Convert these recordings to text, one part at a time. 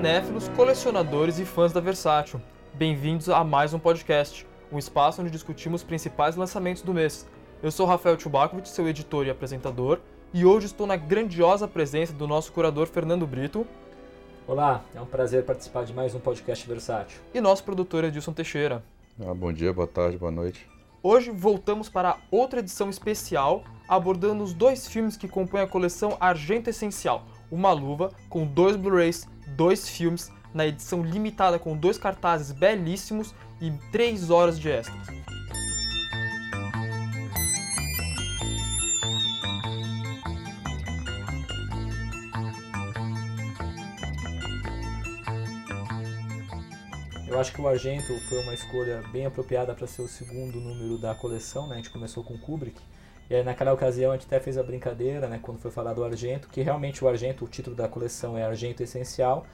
cinéfilos, colecionadores e fãs da Versátil. Bem-vindos a mais um podcast, um espaço onde discutimos os principais lançamentos do mês. Eu sou Rafael Chubakovic, seu editor e apresentador, e hoje estou na grandiosa presença do nosso curador Fernando Brito. Olá, é um prazer participar de mais um podcast versátil. E nosso produtor Edilson Teixeira. Ah, bom dia, boa tarde, boa noite. Hoje voltamos para outra edição especial, abordando os dois filmes que compõem a coleção Argento Essencial, Uma Luva, com dois Blu-rays, dois filmes, na edição limitada com dois cartazes belíssimos e três horas de extras. Eu acho que o Argento foi uma escolha bem apropriada para ser o segundo número da coleção, né? A gente começou com Kubrick. E aí, naquela ocasião a gente até fez a brincadeira, né, quando foi falar do Argento, que realmente o Argento, o título da coleção é Argento Essencial,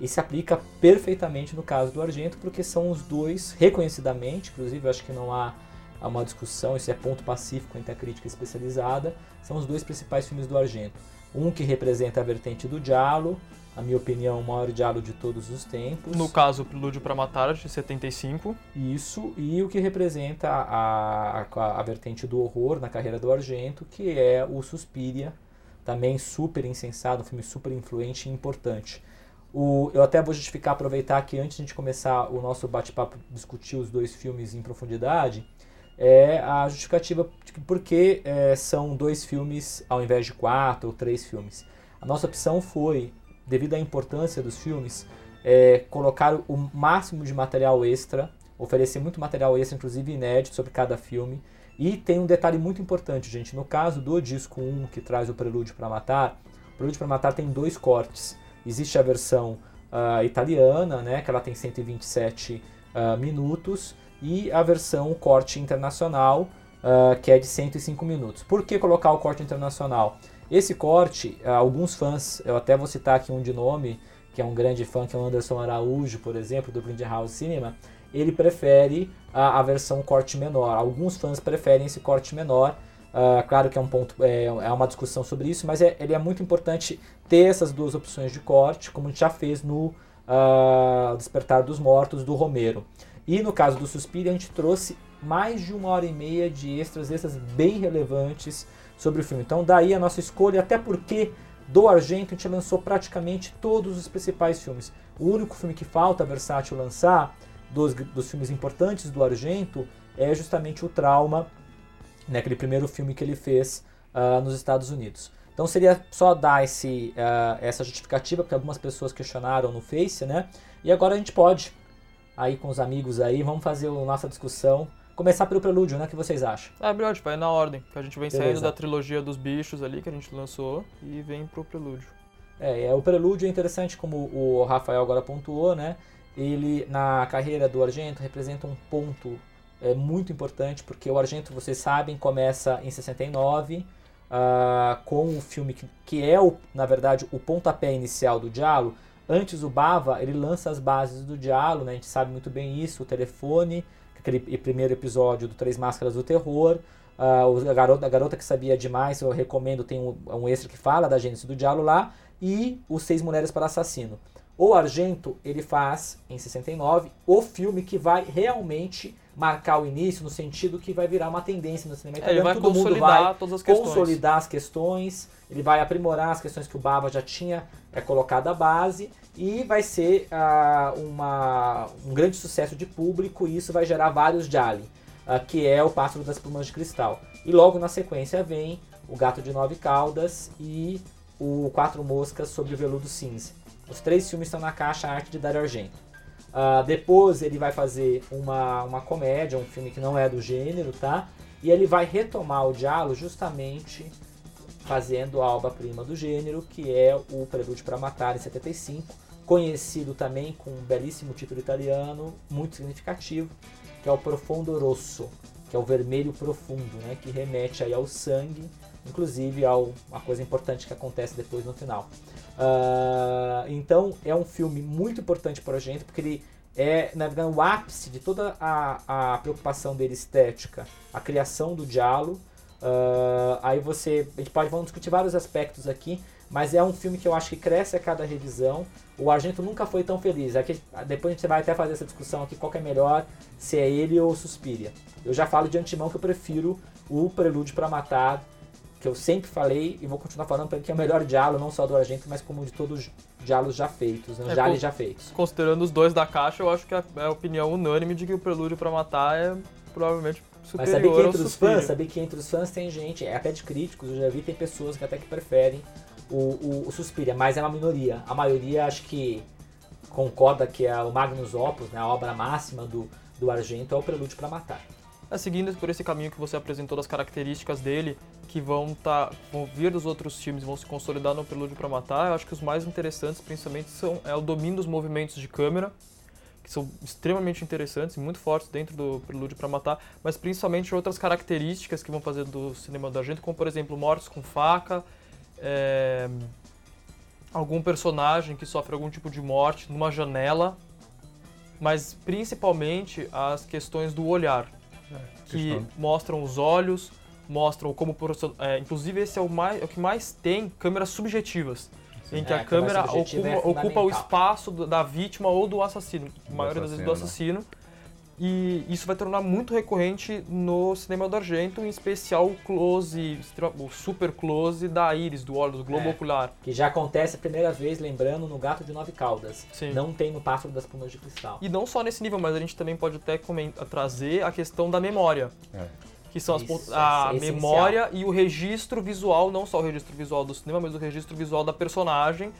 e se aplica perfeitamente no caso do Argento, porque são os dois, reconhecidamente, inclusive acho que não há, uma discussão, isso é ponto pacífico entre a crítica especializada, são os dois principais filmes do Argento. Um que representa a vertente do Diallo, na minha opinião, o maior diálogo de todos os tempos. No caso, o Prelúdio para Matar, de 75. Isso, e o que representa a, a, a, vertente do horror na carreira do Argento, que é o Suspiria, também super insensado, um filme super influente e importante. O, eu até vou justificar, aproveitar que antes de a gente começar o nosso bate-papo, discutir os dois filmes em profundidade, é a justificativa de por que é, são dois filmes ao invés de quatro ou três filmes. A nossa opção foi devido à importância dos filmes, é, colocar o máximo de material extra, oferecer muito material extra, inclusive inédito, sobre cada filme. E tem um detalhe muito importante, gente. No caso do disco 1, que traz o Prelúdio para Matar, o Prelúdio para Matar tem dois cortes. Existe a versão uh, italiana, né, que ela tem 127 uh, ah, minutos, e a versão corte internacional, uh, que é de 105 minutos. Por que colocar o corte internacional? Esse corte, alguns fãs, eu até vou citar aqui um de nome, que é um grande fã, que é o Anderson Araújo, por exemplo, do Grindhouse Cinema, ele prefere a, a versão corte menor. Alguns fãs preferem esse corte menor. Uh, claro que é um ponto, é, é uma discussão sobre isso, mas é, ele é muito importante ter essas duas opções de corte, como a gente já fez no uh, Despertar dos Mortos do Romero. E no caso do Suspiro, a gente trouxe mais de uma hora e meia de extras, extras bem relevantes sobre o filme. Então daí a nossa escolha, até porque do Argento a gente lançou praticamente todos os principais filmes. O único filme que falta a Versátil lançar, dos, dos filmes importantes do Argento, é justamente o Trauma, né, aquele primeiro filme que ele fez uh, nos Estados Unidos. Então seria só dar esse, uh, essa justificativa, porque algumas pessoas questionaram no Face, né? E agora a gente pode, aí com os amigos aí, vamos fazer a nossa discussão Começar pelo prelúdio, né? O que vocês acham? É melhor, tipo, é na ordem. Que a gente vem Beleza. saindo da trilogia dos bichos ali, que a gente lançou, e vem pro prelúdio. É, é, o prelúdio é interessante, como o Rafael agora pontuou, né? Ele, na carreira do Argento, representa um ponto é, muito importante, porque o Argento, vocês sabem, começa em 69, uh, ah, com o filme que, que é, o, na verdade, o pontapé inicial do Diallo. Antes, o Bava, ele lança as bases do Diallo, né? A gente sabe muito bem isso, o telefone, aquele primeiro episódio do Três Máscaras do Terror. Uh, a, garota, a Garota que Sabia Demais, eu recomendo, tem um, um extra que fala da gênese do diálogo lá. E Os Seis Mulheres para Assassino. O Argento, ele faz, em 69, o filme que vai realmente marcar o início, no sentido que vai virar uma tendência no cinema italiano. É, ele vai Todo mundo vai todas as questões. consolidar as questões, ele vai aprimorar as questões que o Bava já tinha é, colocado à base, e vai ser uh, uma, um grande sucesso de público, e isso vai gerar vários Jali, uh, que é o Pássaro das Plumas de Cristal. E logo na sequência vem o Gato de Nove Caudas e o Quatro Moscas sobre o Veludo Cinza. Os três filmes estão na caixa Arte de Dario Argento. Uh, depois ele vai fazer uma, uma comédia, um filme que não é do gênero, tá? E ele vai retomar o diálogo justamente fazendo a obra-prima do gênero, que é o Prelúdio para Matar, em 75, conhecido também com um belíssimo título italiano, muito significativo, que é o Profondo Rosso, que é o vermelho profundo, né? Que remete aí ao sangue, inclusive a uma coisa importante que acontece depois no final. Uh, então é um filme muito importante para a gente, porque ele é, na verdade, o ápice de toda a, a preocupação dele estética, a criação do diálogo. Uh, aí você, a gente pode vamos discutir vários aspectos aqui, mas é um filme que eu acho que cresce a cada revisão. O Argento nunca foi tão feliz. Aqui, depois a gente vai até fazer essa discussão aqui, qual é melhor, se é ele ou Suspiria. Eu já falo de antemão que eu prefiro o Prelúdio para Matar, que eu sempre falei e vou continuar falando porque é o melhor diálogo, não só do Argento, mas como de todos os diálogos já feitos, né? É, já, feitos. Considerando os dois da caixa, eu acho que é a opinião unânime de que o Prelúdio pra Matar é provavelmente Mas superior saber que entre os fãs, saber que entre os fãs tem gente, é até de críticos, eu já vi, tem pessoas que até que preferem o, o, o Suspiria, mas é uma minoria. A maioria acho que concorda que é o Magnus Opus, né, a obra máxima do, do Argento, é o Prelúdio para Matar. É, seguindo por esse caminho que você apresentou das características dele, que vão, tá, vão vir dos outros filmes e vão se consolidar no Prelúdio para Matar, eu acho que os mais interessantes, principalmente, são é o domínio dos movimentos de câmera, que são extremamente interessantes e muito fortes dentro do Prelúdio para Matar, mas principalmente outras características que vão fazer do cinema do Argento, como por exemplo mortes com faca, é, algum personagem que sofre algum tipo de morte numa janela, mas principalmente as questões do olhar que Questão- mostram os olhos, mostram como é, inclusive esse é o mais é o que mais tem câmeras subjetivas, em que É, a câmera subjetiva ocupa, é ocupa o espaço da vítima ou do assassino, a maioria das vezes do assassino, assassino. E isso vai tornar muito recorrente no cinema do Argento, em especial o close, o super close da íris, do olho, do globo É. ocular. Que já acontece a primeira vez, lembrando, no Gato de Nove Caudas. Sim. Não tem no Pássaro das Plumas de Cristal. E não só nesse nível, mas a gente também pode até comentar, trazer a questão da memória. É. Que são as, Isso a é memória e o registro visual, não só o registro visual do cinema, mas o registro visual da personagem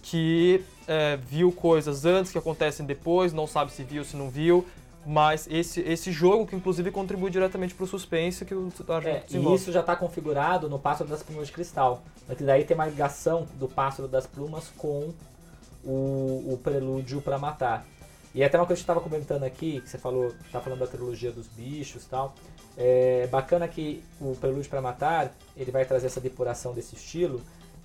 que é, viu coisas antes que acontecem depois, não sabe se viu, se não viu. Mas esse, esse jogo que inclusive contribui diretamente para o suspense que o É, e isso já está configurado no Pássaro das Plumas de Cristal. Que daí tem uma ligação do Pássaro das Plumas com o, o Prelúdio para Matar. E até uma coisa que eu estava comentando aqui, que você falou, tá falando da trilogia dos bichos e tal. É bacana que o Prelúdio para Matar, ele vai trazer essa depuração desse estilo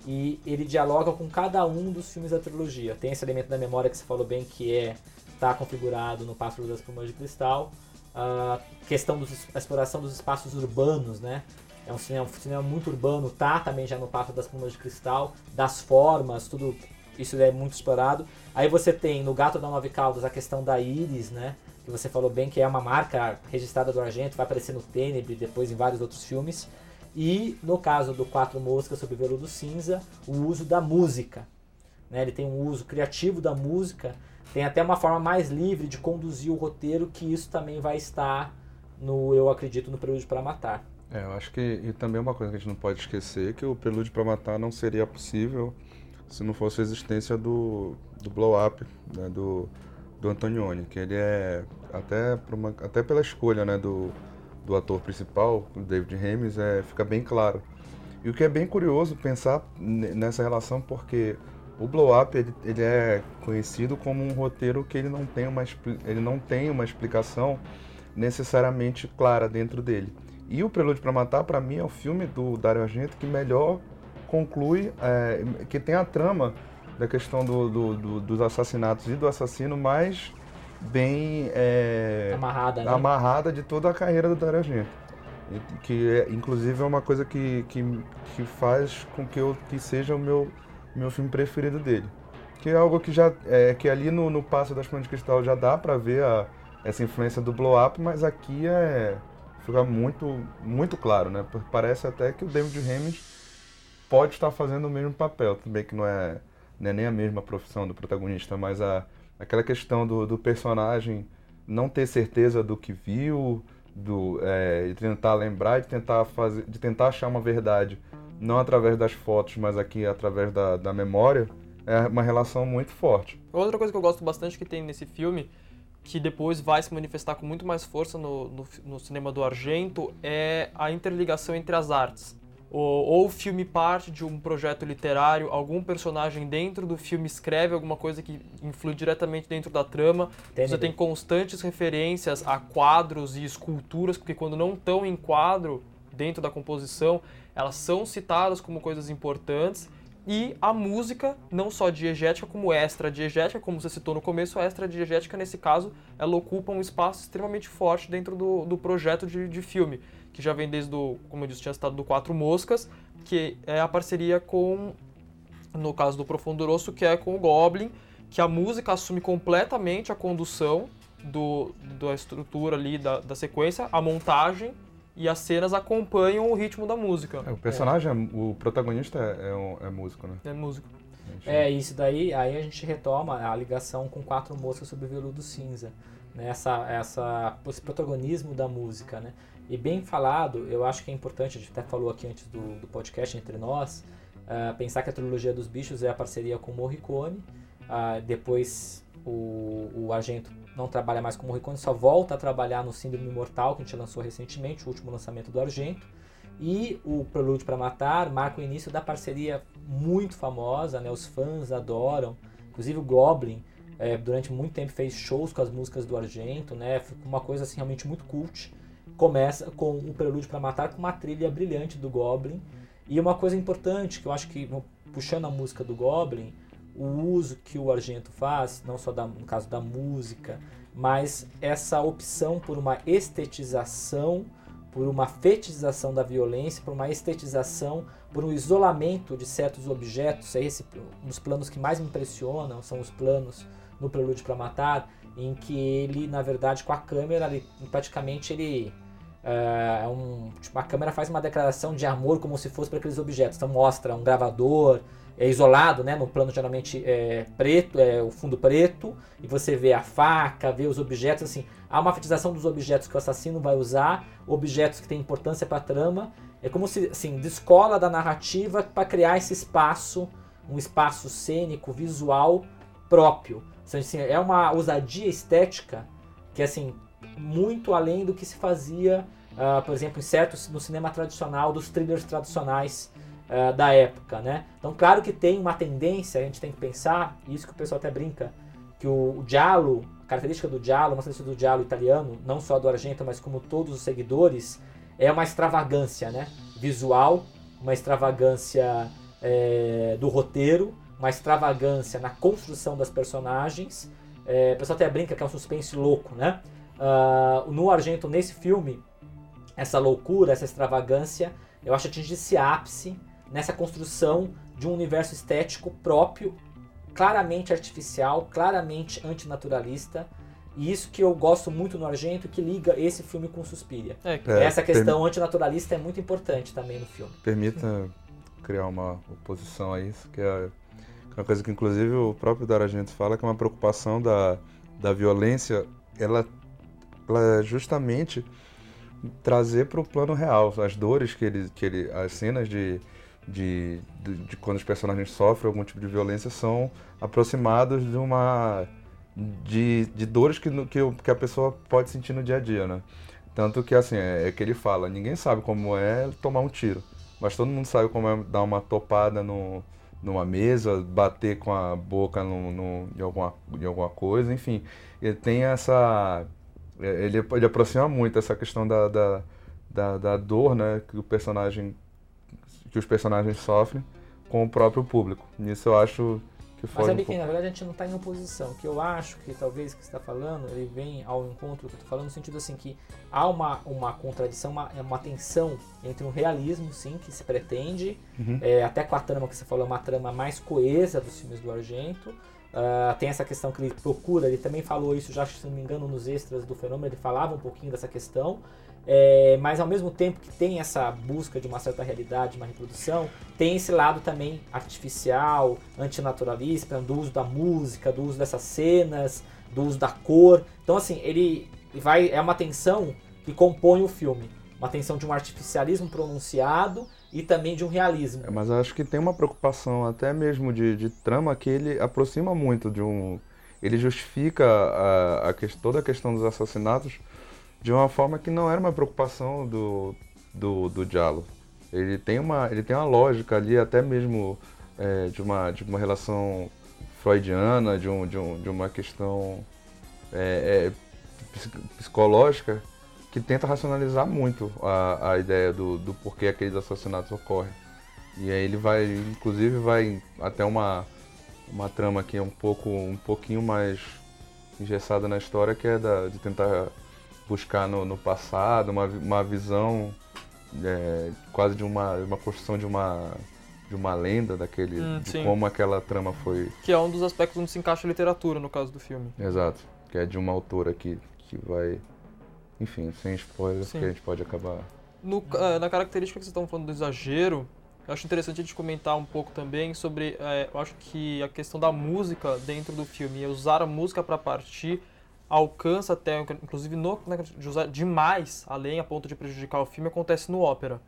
e ele dialoga com cada um dos filmes da trilogia. Tem esse elemento da memória que você falou bem que é tá configurado no Pássaro das Plumas de Cristal. A questão da exploração dos espaços urbanos, né? É um cinema, um cinema muito urbano, tá também já no Pássaro das Plumas de Cristal, das formas, tudo isso é muito explorado. Aí você tem no Gato da Nove Caldas a questão da íris, né? Que você falou bem que é uma marca registrada do Argento, vai aparecer no Tenebre, depois em vários outros filmes. E no caso do Quatro Moscas sobre Veludo Cinza, o uso da música. Né? Ele tem um uso criativo da música, tem até uma forma mais livre de conduzir o roteiro, que isso também vai estar no, eu acredito, no Prelúdio para Matar. É, eu acho que e também uma coisa que a gente não pode esquecer que o Prelúdio para Matar não seria possível se não fosse a existência do, do Blow Up, né, do, do Antonioni, que ele é até, uma, até pela escolha né, do, do ator principal, o David Hames, é, fica bem claro. E o que é bem curioso pensar ne- nessa relação, porque o Blow Up ele, ele é conhecido como um roteiro que ele não tem uma, ele não tem uma explicação necessariamente clara dentro dele. E o Prelúdio para Matar, para mim, é o filme do Dario Argento que melhor conclui, é, que tem a trama da questão do, do- do- dos assassinatos e do assassino mais bem é, Amarrada, né? amarrada de toda a carreira do Dario Argento. Que é, inclusive é uma coisa que, que, que faz com que, eu, que seja o meu, meu filme preferido dele. Que é algo que já é, que ali no, no Passo das Plantas de Cristal já dá pra ver a, essa influência do blow up, mas aqui é fica muito muito claro, né? Porque Parece até que o David Hammond pode estar fazendo o mesmo papel, também que não é, não é nem a mesma profissão do protagonista, mas a, aquela questão do, do personagem não ter certeza do que viu, do é, de tentar lembrar, de tentar fazer, de tentar achar uma verdade, não através das fotos, mas aqui através da, da memória, é uma relação muito forte. Outra coisa que eu gosto bastante que tem nesse filme, que depois vai se manifestar com muito mais força no, no, no cinema do Argento, é a interligação entre as artes. Ou, ou o filme parte de um projeto literário, algum personagem dentro do filme escreve alguma coisa que influi diretamente dentro da trama. Você Tenebre. tem constantes referências a quadros e esculturas, porque quando não estão em quadro dentro da composição, elas são citadas como coisas importantes. E a música, não só diegética, como extra diegética, como você citou no começo, a extra diegética, nesse caso, ela ocupa um espaço extremamente forte dentro do, do projeto de, de filme, que já vem desde, o, como eu disse, tinha citado do Quatro Moscas, que é a parceria com no caso do Profundo Rosso, que é com o Goblin, que a música assume completamente a condução do, da estrutura ali da, da sequência, a montagem e as cenas acompanham o ritmo da música. É, o personagem, é. o protagonista é, é, um, é, músico, né? É músico. É, isso daí, aí a gente retoma a ligação com Quatro Moscas sobre o Veludo Cinza. Né? Essa, essa, esse protagonismo da música, né? E bem falado, eu acho que é importante, a gente até falou aqui antes do, do podcast entre nós, uh, pensar que a trilogia dos bichos é a parceria com o Morricone, uh, depois o, o Argento não trabalha mais com o Morricone, só volta a trabalhar no Síndrome Imortal, que a gente lançou recentemente, o último lançamento do Argento. E o Prelude para Matar marca o início da parceria muito famosa, né? os fãs adoram. Inclusive o Goblin, é, durante muito tempo, fez shows com as músicas do Argento, né? Ficou uma coisa assim, realmente muito cult. Começa com o Prelude para Matar, com uma trilha brilhante do Goblin. E uma coisa importante, que eu acho que, puxando a música do Goblin, o uso que o Argento faz, não só da, no caso da música, mas essa opção por uma estetização, por uma fetichização da violência, por uma estetização, por um isolamento de certos objetos. É esse um dos planos que mais me impressionam, são os planos no Prelúdio para Matar, em que ele, na verdade, com a câmera, ele, praticamente ele é um, tipo, a câmera faz uma declaração de amor como se fosse para aqueles objetos. Então mostra um gravador, é isolado, né, no plano geralmente é, preto, é o fundo preto, e você vê a faca, vê os objetos, assim, há uma fetização dos objetos que o assassino vai usar, objetos que têm importância para a trama, é como se, assim, descola da narrativa para criar esse espaço, um espaço cênico, visual próprio. Então, assim, é uma ousadia estética que, assim, muito além do que se fazia, uh, por exemplo, em certos, no cinema tradicional, dos thrillers tradicionais, uh, da época, né? Então, claro que tem uma tendência, a gente tem que pensar, isso que o pessoal até brinca, que o, o giallo, a característica do giallo, uma característica do giallo italiano, não só do Argento, mas como todos os seguidores, é uma extravagância, né? Visual, uma extravagância é, do roteiro, uma extravagância na construção das personagens. É, o pessoal até brinca que é um suspense louco, né? Uh, no Argento, nesse filme, essa loucura, essa extravagância, eu acho que atinge esse ápice nessa construção de um universo estético próprio, claramente artificial, claramente antinaturalista. E isso que eu gosto muito no Argento, que liga esse filme com Suspiria. É, é, Essa questão per... antinaturalista é muito importante também no filme. Permita criar uma oposição a isso, que é uma coisa que inclusive o próprio Dario Argento fala, que é uma preocupação da, da violência, ela, ela é justamente trazer para o plano real as dores que ele, que ele as cenas de de, de, de, quando os personagens sofrem algum tipo de violência são aproximados de uma de, de dores que, que, que a pessoa pode sentir no dia a dia, né? Tanto que assim, é, é, que ele fala, ninguém sabe como é tomar um tiro, mas todo mundo sabe como é dar uma topada no, numa mesa, bater com a boca no, no, em, alguma, em alguma coisa, enfim. Ele tem essa. É, ele, ele aproxima muito essa questão da, da, da, da dor né, que o personagem que os personagens sofrem com o próprio público. Nisso eu acho que foi. Mas sabe um que na verdade a gente não está em oposição. Que eu acho que talvez o que você está falando ele vem ao encontro do que eu estou falando no sentido assim que há uma, uma contradição, uma, é uma tensão entre um realismo, sim, que se pretende, uhum. é, até com a trama que você falou, é uma trama mais coesa dos filmes do Argento. Uh, tem essa questão que ele procura, ele também falou isso, já se não me engano, nos extras do fenômeno, ele falava um pouquinho dessa questão. É, mas ao mesmo tempo que tem essa busca de uma certa realidade, uma reprodução, tem esse lado também artificial, antinaturalista, do uso da música, do uso dessas cenas, do uso da cor. Então assim, ele vai é uma tensão que compõe o filme, uma tensão de um artificialismo pronunciado e também de um realismo. É, mas acho que tem uma preocupação até mesmo de, de trama que ele aproxima muito de um, ele justifica a, a, toda a questão dos assassinatos de uma forma que não era uma preocupação do, do, do Diallo. Ele tem uma, ele tem uma lógica ali, até mesmo é, de, uma, de uma relação freudiana, de, um, de, um, de uma questão é, é, psicológica, que tenta racionalizar muito a, a ideia do, do porquê aqueles assassinatos ocorrem. E aí ele vai, inclusive, vai até uma, uma trama que é um pouco um pouquinho mais engessada na história, que é da, de tentar buscar no, no passado, uma, uma visão é, quase de uma, uma construção de uma, de uma lenda daquele, Hum, de sim. como aquela trama foi. Que é um dos aspectos onde se encaixa a literatura, no caso do filme. Exato. Que é de uma autora que, que vai. Enfim, sem spoiler, Sim. porque a gente pode acabar. No eh, na característica que vocês estão falando do exagero, eu acho interessante a gente comentar um pouco também sobre. eh, eu acho que a questão da música dentro do filme, usar a música para partir, alcança até, inclusive, no, de usar demais, além a ponto de prejudicar o filme, acontece no ópera.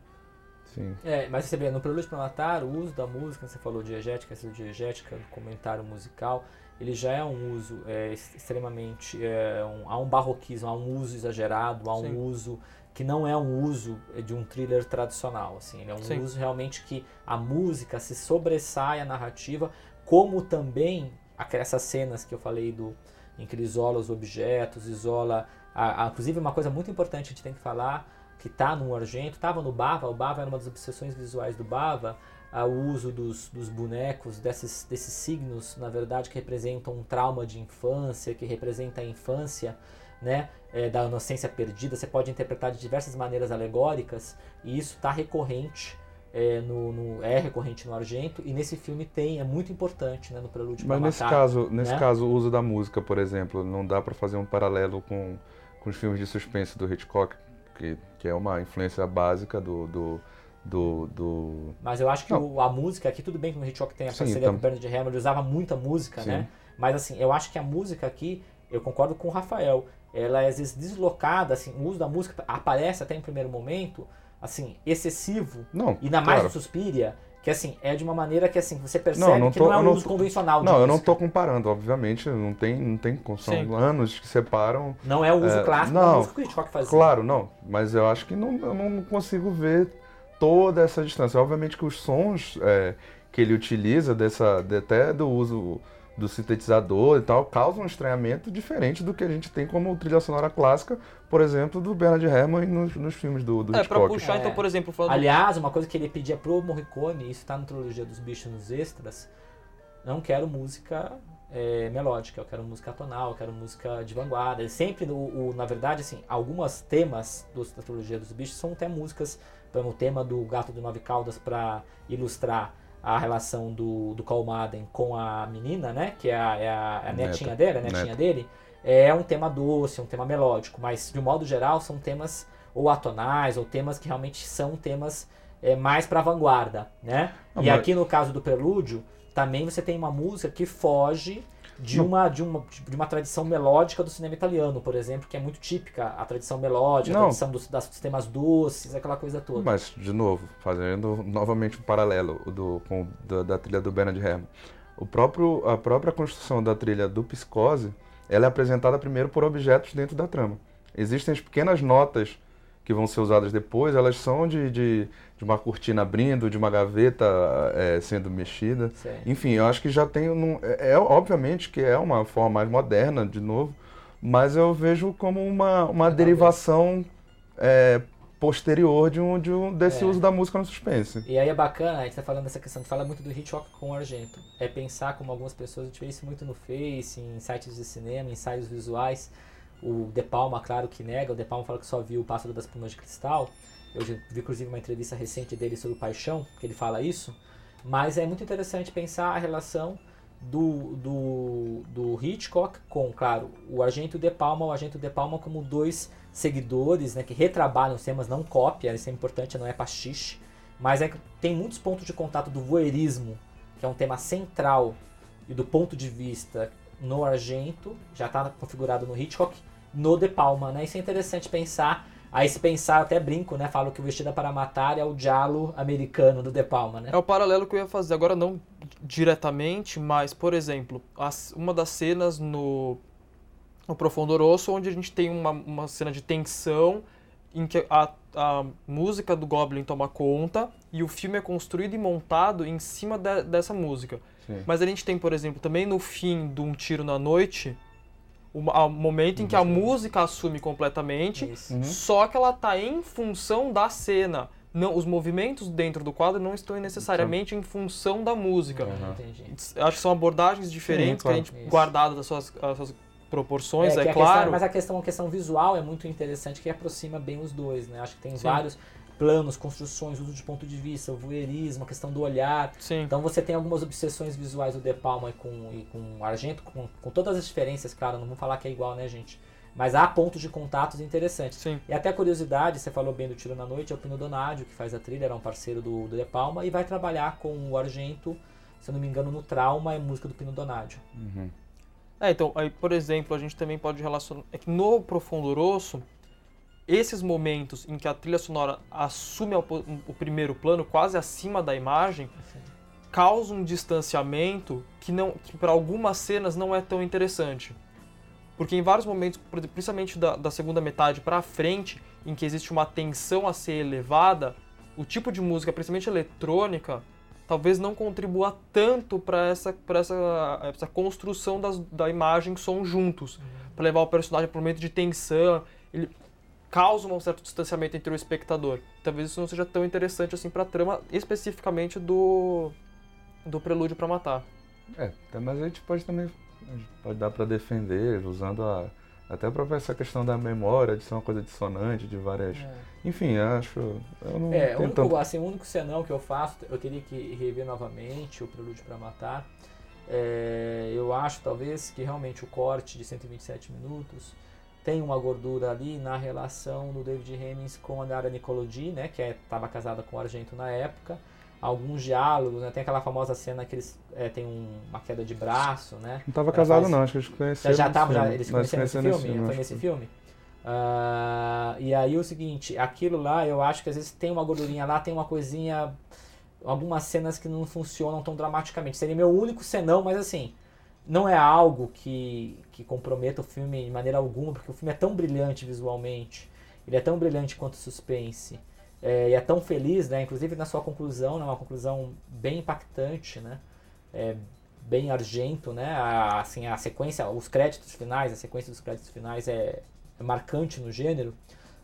Sim. É, mas você vê, no Prelúdio para Matar, o uso da música, você falou diegética, essa diegética, comentário musical, ele já é um uso é, ex- extremamente. É, um, há um barroquismo, há um uso exagerado, há um Sim. uso que não é um uso de um thriller tradicional. Assim, ele é um Sim. uso realmente que a música se sobressai à narrativa, como também essas cenas que eu falei do em que ele isola os objetos, isola. A, a- inclusive, uma coisa muito importante a gente tem que falar, que está no Argento, estava no Bava, o Bava era uma das obsessões visuais do Bava, ah, o uso dos, dos bonecos, desses, desses signos, na verdade, que representam um trauma de infância, que representa a infância, né, é, da inocência perdida. Você pode interpretar de diversas maneiras alegóricas, e isso está recorrente. é, no, no- é recorrente no Argento e nesse filme tem, é muito importante né, no Prelúdio Mas para nesse Matar. caso, nesse né? caso, o uso da música, por exemplo, não dá pra fazer um paralelo com, com os filmes de suspense do Hitchcock, que, que é uma influência básica do. do, do, do- Mas eu acho que o- a música aqui, tudo bem que no Hitchcock tem a Sim, parceria tam- com o Bernard Herrmann, ele usava muita música, Sim. né? Mas assim, eu acho que a música aqui, eu concordo com o Rafael, ela é às vezes deslocada, assim, o uso da música aparece até em primeiro momento, assim, excessivo, Não, e mais claro. no Suspiria, que assim, é de uma maneira que assim, você percebe Não, não que tô- não é um não uso tô- convencional Não, eu não tô comparando, obviamente, não tem, não tem são Sim. anos que separam. Não é o uso É, clássico da não, música que o Hitchcock fazia. Claro, não, mas eu acho que não, eu não consigo ver toda essa distância. Obviamente que os sons é, que ele utiliza, dessa, de- até do uso do sintetizador e tal, causam um estranhamento diferente do que a gente tem como trilha sonora clássica, por exemplo, do Bernard Herrmann nos, nos filmes do, do É, pra Hitchcock. puxar, então, É. por exemplo, falando. Aliás, uma coisa que ele pedia pro Morricone, isso tá na trilogia dos bichos nos extras, não quero música é, melódica, eu quero música tonal, eu quero música de vanguarda. Ele sempre, o, o- na verdade, assim, algumas temas dos- da trilogia dos bichos são até músicas, por exemplo, o tema do Gato de Nove Caudas para ilustrar a relação do, do Carl Madden com a menina, né, que é a, é a- é a netinha dele, a netinha Neta. dele, é um tema doce, um tema melódico, mas de um modo geral são temas ou atonais, ou temas que realmente são temas é, mais para vanguarda, né? Ah, e mas- aqui no caso do Prelúdio, também você tem uma música que foge de uma, de uma, de uma tradição melódica do cinema italiano, por exemplo, que é muito típica, a tradição melódica, a Não. tradição dos, das sistemas doces, aquela coisa toda. Mas, de novo, fazendo novamente um paralelo do, com, da, da trilha do Bernard Herrmann. O próprio, a própria construção da trilha do Psicose, ela é apresentada primeiro por objetos dentro da trama. Existem as pequenas notas que vão ser usadas depois, elas são de, de, de uma cortina abrindo, de uma gaveta é, sendo mexida. Certo. Enfim, eu acho que já tem. um- é, é, obviamente que é uma forma mais moderna, de novo, mas eu vejo como uma, uma derivação é, posterior de um, de um, desse É. uso da música no suspense. E aí é bacana, a gente tá falando dessa questão, fala muito do Hitchcock com o Argento. É pensar como algumas pessoas, a gente vê isso muito no Face, em sites de cinema, ensaios visuais. O De Palma, claro que nega, o De Palma fala que só viu o Pássaro das Plumas de Cristal. Eu vi inclusive uma entrevista recente dele sobre Paixão, que ele fala isso. Mas é muito interessante pensar a relação do, do, do Hitchcock com, claro, o Argento e o De Palma, o Argento e o De Palma como dois seguidores, né, que retrabalham os temas, não cópia, isso é importante, não é pastiche, mas é que tem muitos pontos de contato do voyeurismo, que é um tema central, e do ponto de vista no Argento, já está configurado no Hitchcock, no De Palma, né? Isso é interessante pensar. Aí se pensar, até brinco, né? Falo que o Vestida para Matar é o diálogo americano do De Palma, né? É o paralelo que eu ia fazer. Agora, não diretamente, mas, por exemplo, as- uma das cenas no, no Profundo Rosso, onde a gente tem uma, uma cena de tensão em que a, a música do Goblin toma conta e o filme é construído e montado em cima de- dessa música. Sim. Mas a gente tem, por exemplo, também no fim de Um Tiro na Noite, o momento em que a música assume completamente. Uhum. só que ela tá em função da cena. Não, os movimentos dentro do quadro não estão necessariamente em função da música. Uhum. Acho que são abordagens diferentes, claro. que a gente, Isso. guardadas as suas, as suas proporções, é, a claro. questão- mas a questão, a questão visual é muito interessante, que aproxima bem os dois, né? Acho que tem Sim. vários. Planos, construções, uso de ponto de vista, o voyeurismo, a questão do olhar. Sim. Então você tem algumas obsessões visuais do De Palma e com, e com Argento, com, com todas as diferenças, claro, não vamos falar que é igual, né, gente? Mas há pontos de contatos interessantes. Sim. E até curiosidade, você falou bem do Tiro na Noite, é o Pino Donadio que faz a trilha, era um parceiro do, do De Palma e vai trabalhar com o Argento, se eu não me engano, no Trauma é música do Pino Donadio. Uhum. É, então, aí, por exemplo, a gente também pode relacionar. É que no Profundo Rosso, esses momentos em que a trilha sonora assume o, o primeiro plano, quase acima da imagem, causa um distanciamento que, não, que para algumas cenas não é tão interessante. Porque em vários momentos, principalmente da, da segunda metade para frente, em que existe uma tensão a ser elevada, o tipo de música, principalmente eletrônica, talvez não contribua tanto para essa, pra essa, essa construção das, da imagem som juntos. Para levar o personagem para um momento de tensão, ele causa um certo distanciamento entre o espectador. Talvez isso não seja tão interessante assim para a trama, especificamente do, do Prelúdio para Matar. É, tá, mas a gente pode também a gente pode dar para defender usando a até para essa questão da memória, de ser uma coisa dissonante, de várias. É. Enfim, acho. Eu não É, o tenho único, tanto. assim, o único senão que eu faço, eu teria que rever novamente o Prelúdio para Matar. É, eu acho, talvez, que realmente o corte de 127 minutos tem uma gordura ali na relação do David Hemmings com a Nara Nicolodi, né, que estava casada com o Argento na época. Alguns diálogos, né, tem aquela famosa cena que eles é, têm um- uma queda de braço, né? Não estava casado, faz- não, acho que eles conheceram. já no tava, já, filme. eles conheceram nesse conhecemos filme? nesse Foi nesse filme? Ah, e aí o seguinte, aquilo lá eu acho que às vezes tem uma gordurinha lá, tem uma coisinha, algumas cenas que não funcionam tão dramaticamente. Seria meu único senão, mas assim, não é algo que, que comprometa o filme de maneira alguma, porque o filme é tão brilhante visualmente, ele é tão brilhante quanto suspense, é, e é tão feliz, né? Inclusive na sua conclusão, né? Uma conclusão bem impactante, né? É, bem argento, né? A, assim, a sequência, os créditos finais, a sequência dos créditos finais é, é marcante no gênero,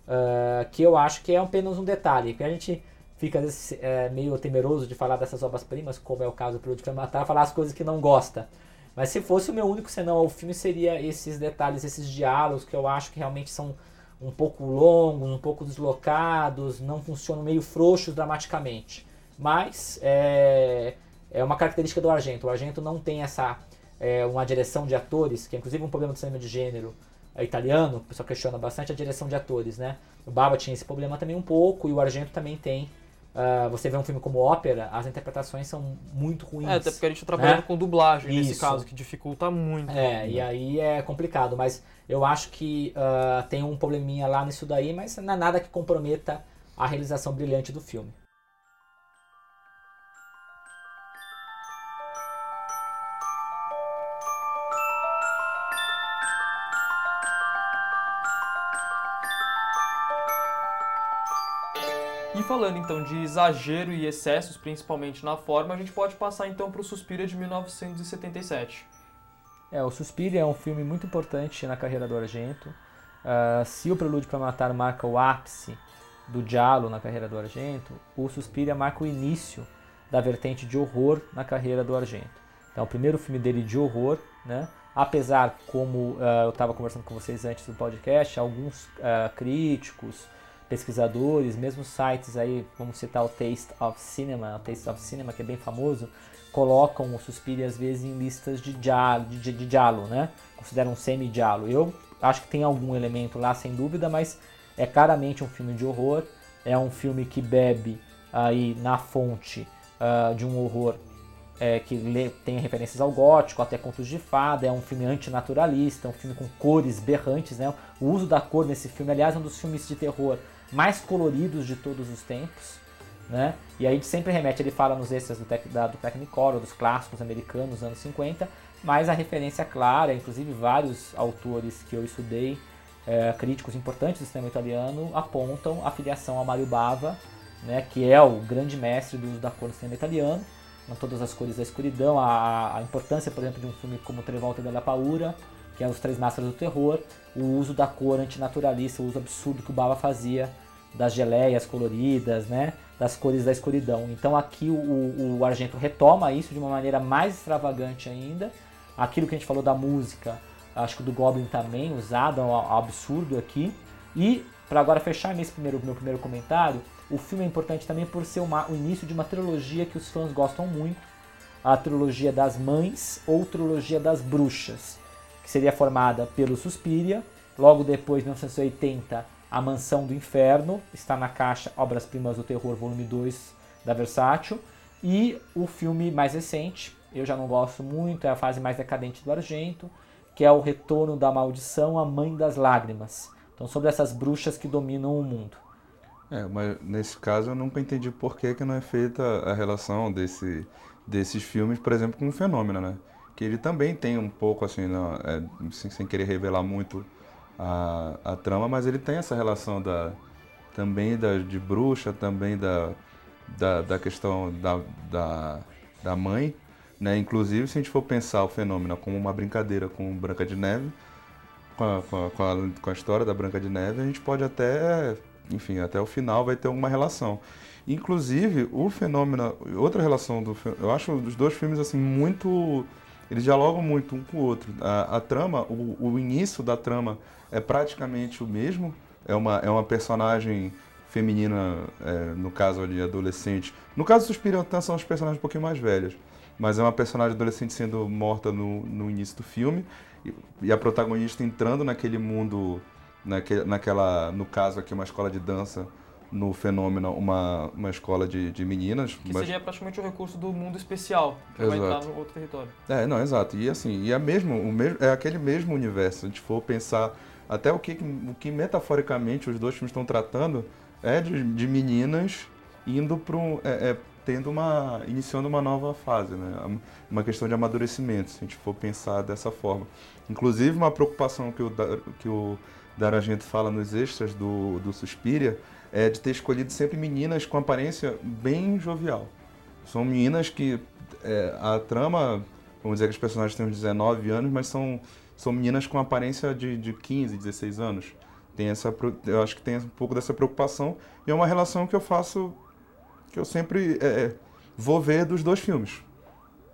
ah, que eu acho que é apenas um detalhe, que a gente fica às vezes, é, meio temeroso de falar dessas obras-primas, como é o caso do Prelúdio para Matar, falar as coisas que não gosta. Mas se fosse o meu único senão ao filme, seria esses detalhes, esses diálogos que eu acho que realmente são um pouco longos, um pouco deslocados, não funcionam meio frouxos dramaticamente. Mas é, é uma característica do Argento. O Argento não tem essa é, uma direção de atores, que é inclusive um problema do cinema de gênero é, italiano, o pessoal questiona bastante a direção de atores, né? O Bava tinha esse problema também um pouco, e o Argento também tem. Ah, você vê um filme como ópera, as interpretações são muito ruins. É, até porque a gente tá trabalhando né? com dublagem nesse Isso. caso, que dificulta muito. É, e aí é complicado, mas eu acho que ah, tem um probleminha lá nisso daí, mas não é nada que comprometa a realização brilhante do filme. E falando então de exagero e excessos, principalmente na forma, a gente pode passar então para o Suspira de 1977. É, o Suspiria é um filme muito importante na carreira do Argento. Ah, se o Prelúdio para Matar marca o ápice do Giallo na carreira do Argento, o Suspiria marca o início da vertente de horror na carreira do Argento. Então, é o primeiro filme dele de horror, né? Apesar, como ah, eu estava conversando com vocês antes do podcast, alguns ah, críticos, pesquisadores, mesmo sites aí, vamos citar o Taste of Cinema, o Taste of Cinema que é bem famoso, colocam o Suspiria às vezes em listas de giallo, né? Consideram semi-giallo. Eu acho que tem algum elemento lá, sem dúvida, mas é claramente um filme de horror. É um filme que bebe aí na fonte ah, de um horror é, que lê- tem referências ao gótico, até contos de fada. É um filme antinaturalista, é um filme com cores berrantes, né? O uso da cor nesse filme, aliás, é um dos filmes de terror mais coloridos de todos os tempos né? E aí a gente sempre remete, ele fala nos extras do, tec, da, do Technicolor, dos clássicos americanos anos 50, mas a referência clara, inclusive vários autores que eu estudei, é, críticos importantes do cinema italiano, apontam a filiação a Mario Bava, né, que é o grande mestre do uso da cor no cinema italiano, todas as cores da escuridão, a, a importância, por exemplo, de um filme como Trevolta della Paura, que é Os Três Masters do Terror, o uso da cor antinaturalista, o uso absurdo que o Bava fazia das geleias coloridas, né? das cores da escuridão. Então aqui o, o, Argento retoma isso de uma maneira mais extravagante ainda. Aquilo que a gente falou da música, acho que do Goblin também, usado ao, ao absurdo aqui. E, para agora fechar esse primeiro, meu primeiro comentário, o filme é importante também por ser uma, o início de uma trilogia que os fãs gostam muito, a trilogia das mães ou trilogia das bruxas, que seria formada pelo Suspiria, logo depois, 1980, A Mansão do Inferno, está na caixa Obras Primas do Terror, volume 2 da Versátil, e o filme mais recente, eu já não gosto muito, é a fase mais decadente do Argento, que é o Retorno da Maldição, a Mãe das Lágrimas. Então, sobre essas bruxas que dominam o mundo. É, mas nesse caso eu nunca entendi por que, que não é feita a relação desse, desses filmes, por exemplo, com o Fenômeno, né? Que ele também tem um pouco, assim, não, é, sem, sem, querer revelar muito a, a trama, mas ele tem essa relação da, também da, de bruxa, também da, da, da questão da, da, da mãe, né? Inclusive, se a gente for pensar o Fenômeno como uma brincadeira com Branca de Neve, com a, com a, com a história da Branca de Neve, a gente pode até enfim, até o final vai ter alguma relação. Inclusive, o fenômeno, outra relação do eu acho os dois filmes assim muito eles dialogam muito um com o outro. A, a trama, o, o, início da trama é praticamente o mesmo. É uma, é uma personagem feminina, é, no caso ali, adolescente. No caso do Suspirantan são os personagens um pouquinho mais velhos. Mas é uma personagem adolescente sendo morta no, no início do filme. E, e a protagonista entrando naquele mundo naque, naquela, no caso aqui, uma escola de dança, no fenômeno, uma, uma escola de, de meninas. Que mas... seria praticamente o recurso do mundo especial, que exato. vai entrar no outro território. É, não, exato. E assim, e é, mesmo, o mesmo, é aquele mesmo universo. Se a gente for pensar até o que, o que metaforicamente os dois filmes estão tratando é de, de meninas indo para um. É, é, tendo uma. iniciando uma nova fase, né? Uma questão de amadurecimento, se a gente for pensar dessa forma. Inclusive, uma preocupação que o, que o Daragento fala nos extras do, do Suspiria é de ter escolhido sempre meninas com aparência bem jovial. São meninas que é, a trama, vamos dizer que os personagens têm uns 19 anos, mas são, são meninas com aparência de, de 15, 16 anos. Tem essa, eu acho que tem um pouco dessa preocupação e é uma relação que eu faço, que eu sempre é, vou ver dos dois filmes.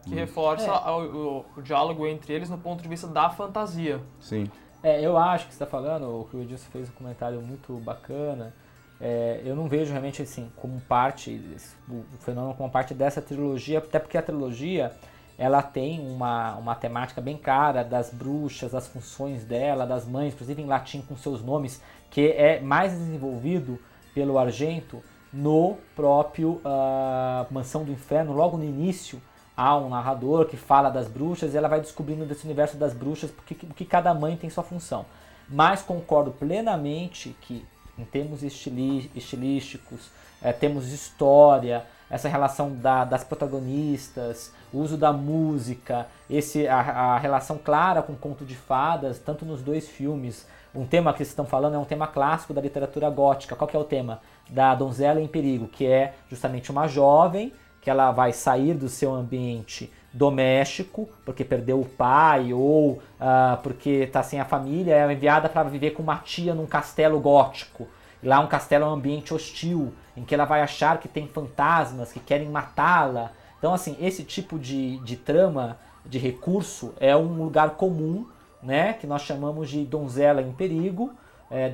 Que reforça é. o, o, o diálogo entre eles no ponto de vista da fantasia. Sim. É, eu acho que você está falando, o que o Edilson fez um comentário muito bacana. É, eu não vejo realmente assim como parte o fenômeno como parte dessa trilogia, até porque a trilogia ela tem uma, uma temática bem cara das bruxas, das funções dela, das mães, inclusive em latim com seus nomes, que é mais desenvolvido pelo Argento no próprio uh, Mansão do Inferno, logo no início, há um narrador que fala das bruxas e ela vai descobrindo desse universo das bruxas porque que cada mãe tem sua função. Mas concordo plenamente que em termos estilísticos, é, temos história, essa relação da, das protagonistas, o uso da música, esse, a, a, relação clara com conto de fadas, tanto nos dois filmes. Um tema que vocês estão falando é um tema clássico da literatura gótica. Qual que é o tema? Da donzela em perigo, que é justamente uma jovem que ela vai sair do seu ambiente doméstico, porque perdeu o pai ou uh, porque está sem a família, é enviada para viver com uma tia num castelo gótico. Lá um castelo é um ambiente hostil, em que ela vai achar que tem fantasmas que querem matá-la. Então, assim, esse tipo de, de trama, de recurso, é um lugar comum, né, que nós chamamos de donzela em perigo, é,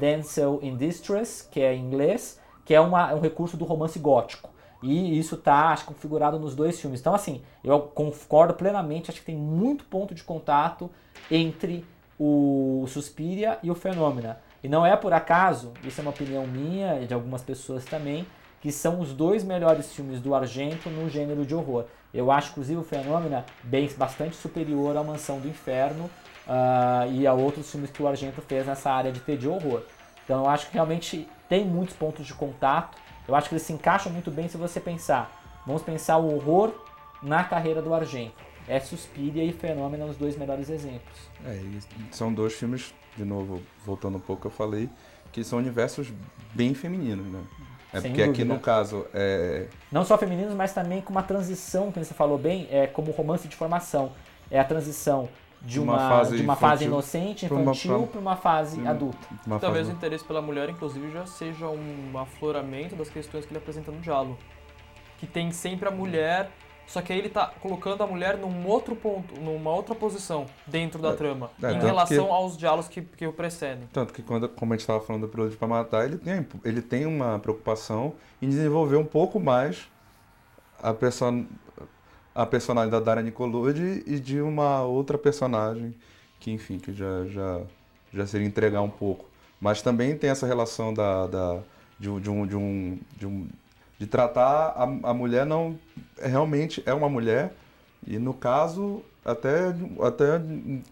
in distress, que é em inglês, que é uma, um recurso do romance gótico. E isso tá, acho, configurado nos dois filmes. Então, assim, eu concordo plenamente, acho que tem muito ponto de contato entre o Suspiria e o Fenômena. E não é por acaso, isso é uma opinião minha e de algumas pessoas também, que são os dois melhores filmes do Argento no gênero de horror. Eu acho, inclusive, o Fenômena bem, bastante superior à Mansão do Inferno uh, e a outros filmes que o Argento fez nessa área de ter de horror. Então, eu acho que realmente tem muitos pontos de contato eu acho que eles se encaixam muito bem se você pensar. Vamos pensar o horror na carreira do Argento. É Suspiria e Fenômeno os dois melhores exemplos. É, são dois filmes, de novo, voltando um pouco, eu falei, que são universos bem femininos, né? É Sem porque dúvida. aqui no caso é. Não só femininos, mas também com uma transição, que você falou bem, é como romance de formação. É a transição de uma, uma fase, de uma infantil, fase inocente, infantil, para uma, uma, fase uma, adulta. Uma Talvez fase... o interesse pela mulher, inclusive, já seja um afloramento das questões que ele apresenta no diálogo. Que tem sempre a mulher só que aí ele tá colocando a mulher num outro ponto, numa outra posição dentro da É, trama, é, em relação que- aos diálogos que, que o precedem. Tanto que, quando, como a gente estava falando do Prelude para Matar, ele tem, ele tem uma preocupação em desenvolver um pouco mais a, person, a personalidade da Dara Nicolodi e de uma outra personagem que, enfim, que já, já, já seria entregar um pouco. Mas também tem essa relação da, da, de, de, um, de, um, de, um, de tratar a, a mulher não... Realmente é uma mulher e, no caso, até, até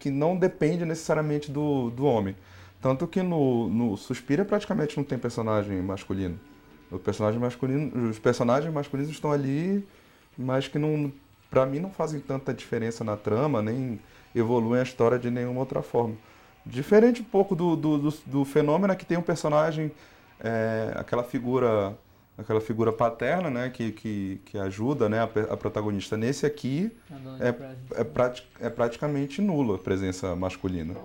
que não depende necessariamente do, do homem. Tanto que no, no Suspira praticamente não tem personagem masculino. O personagem masculino, os personagens masculinos estão ali, mas que não, para mim não fazem tanta diferença na trama, nem evoluem a história de nenhuma outra forma. Diferente um pouco do, do, do, do fenômeno é que tem um personagem, é, aquela figura aquela figura paterna, né, que, que, que ajuda né, a, a protagonista. Nesse aqui é, prati é praticamente nula a presença masculina.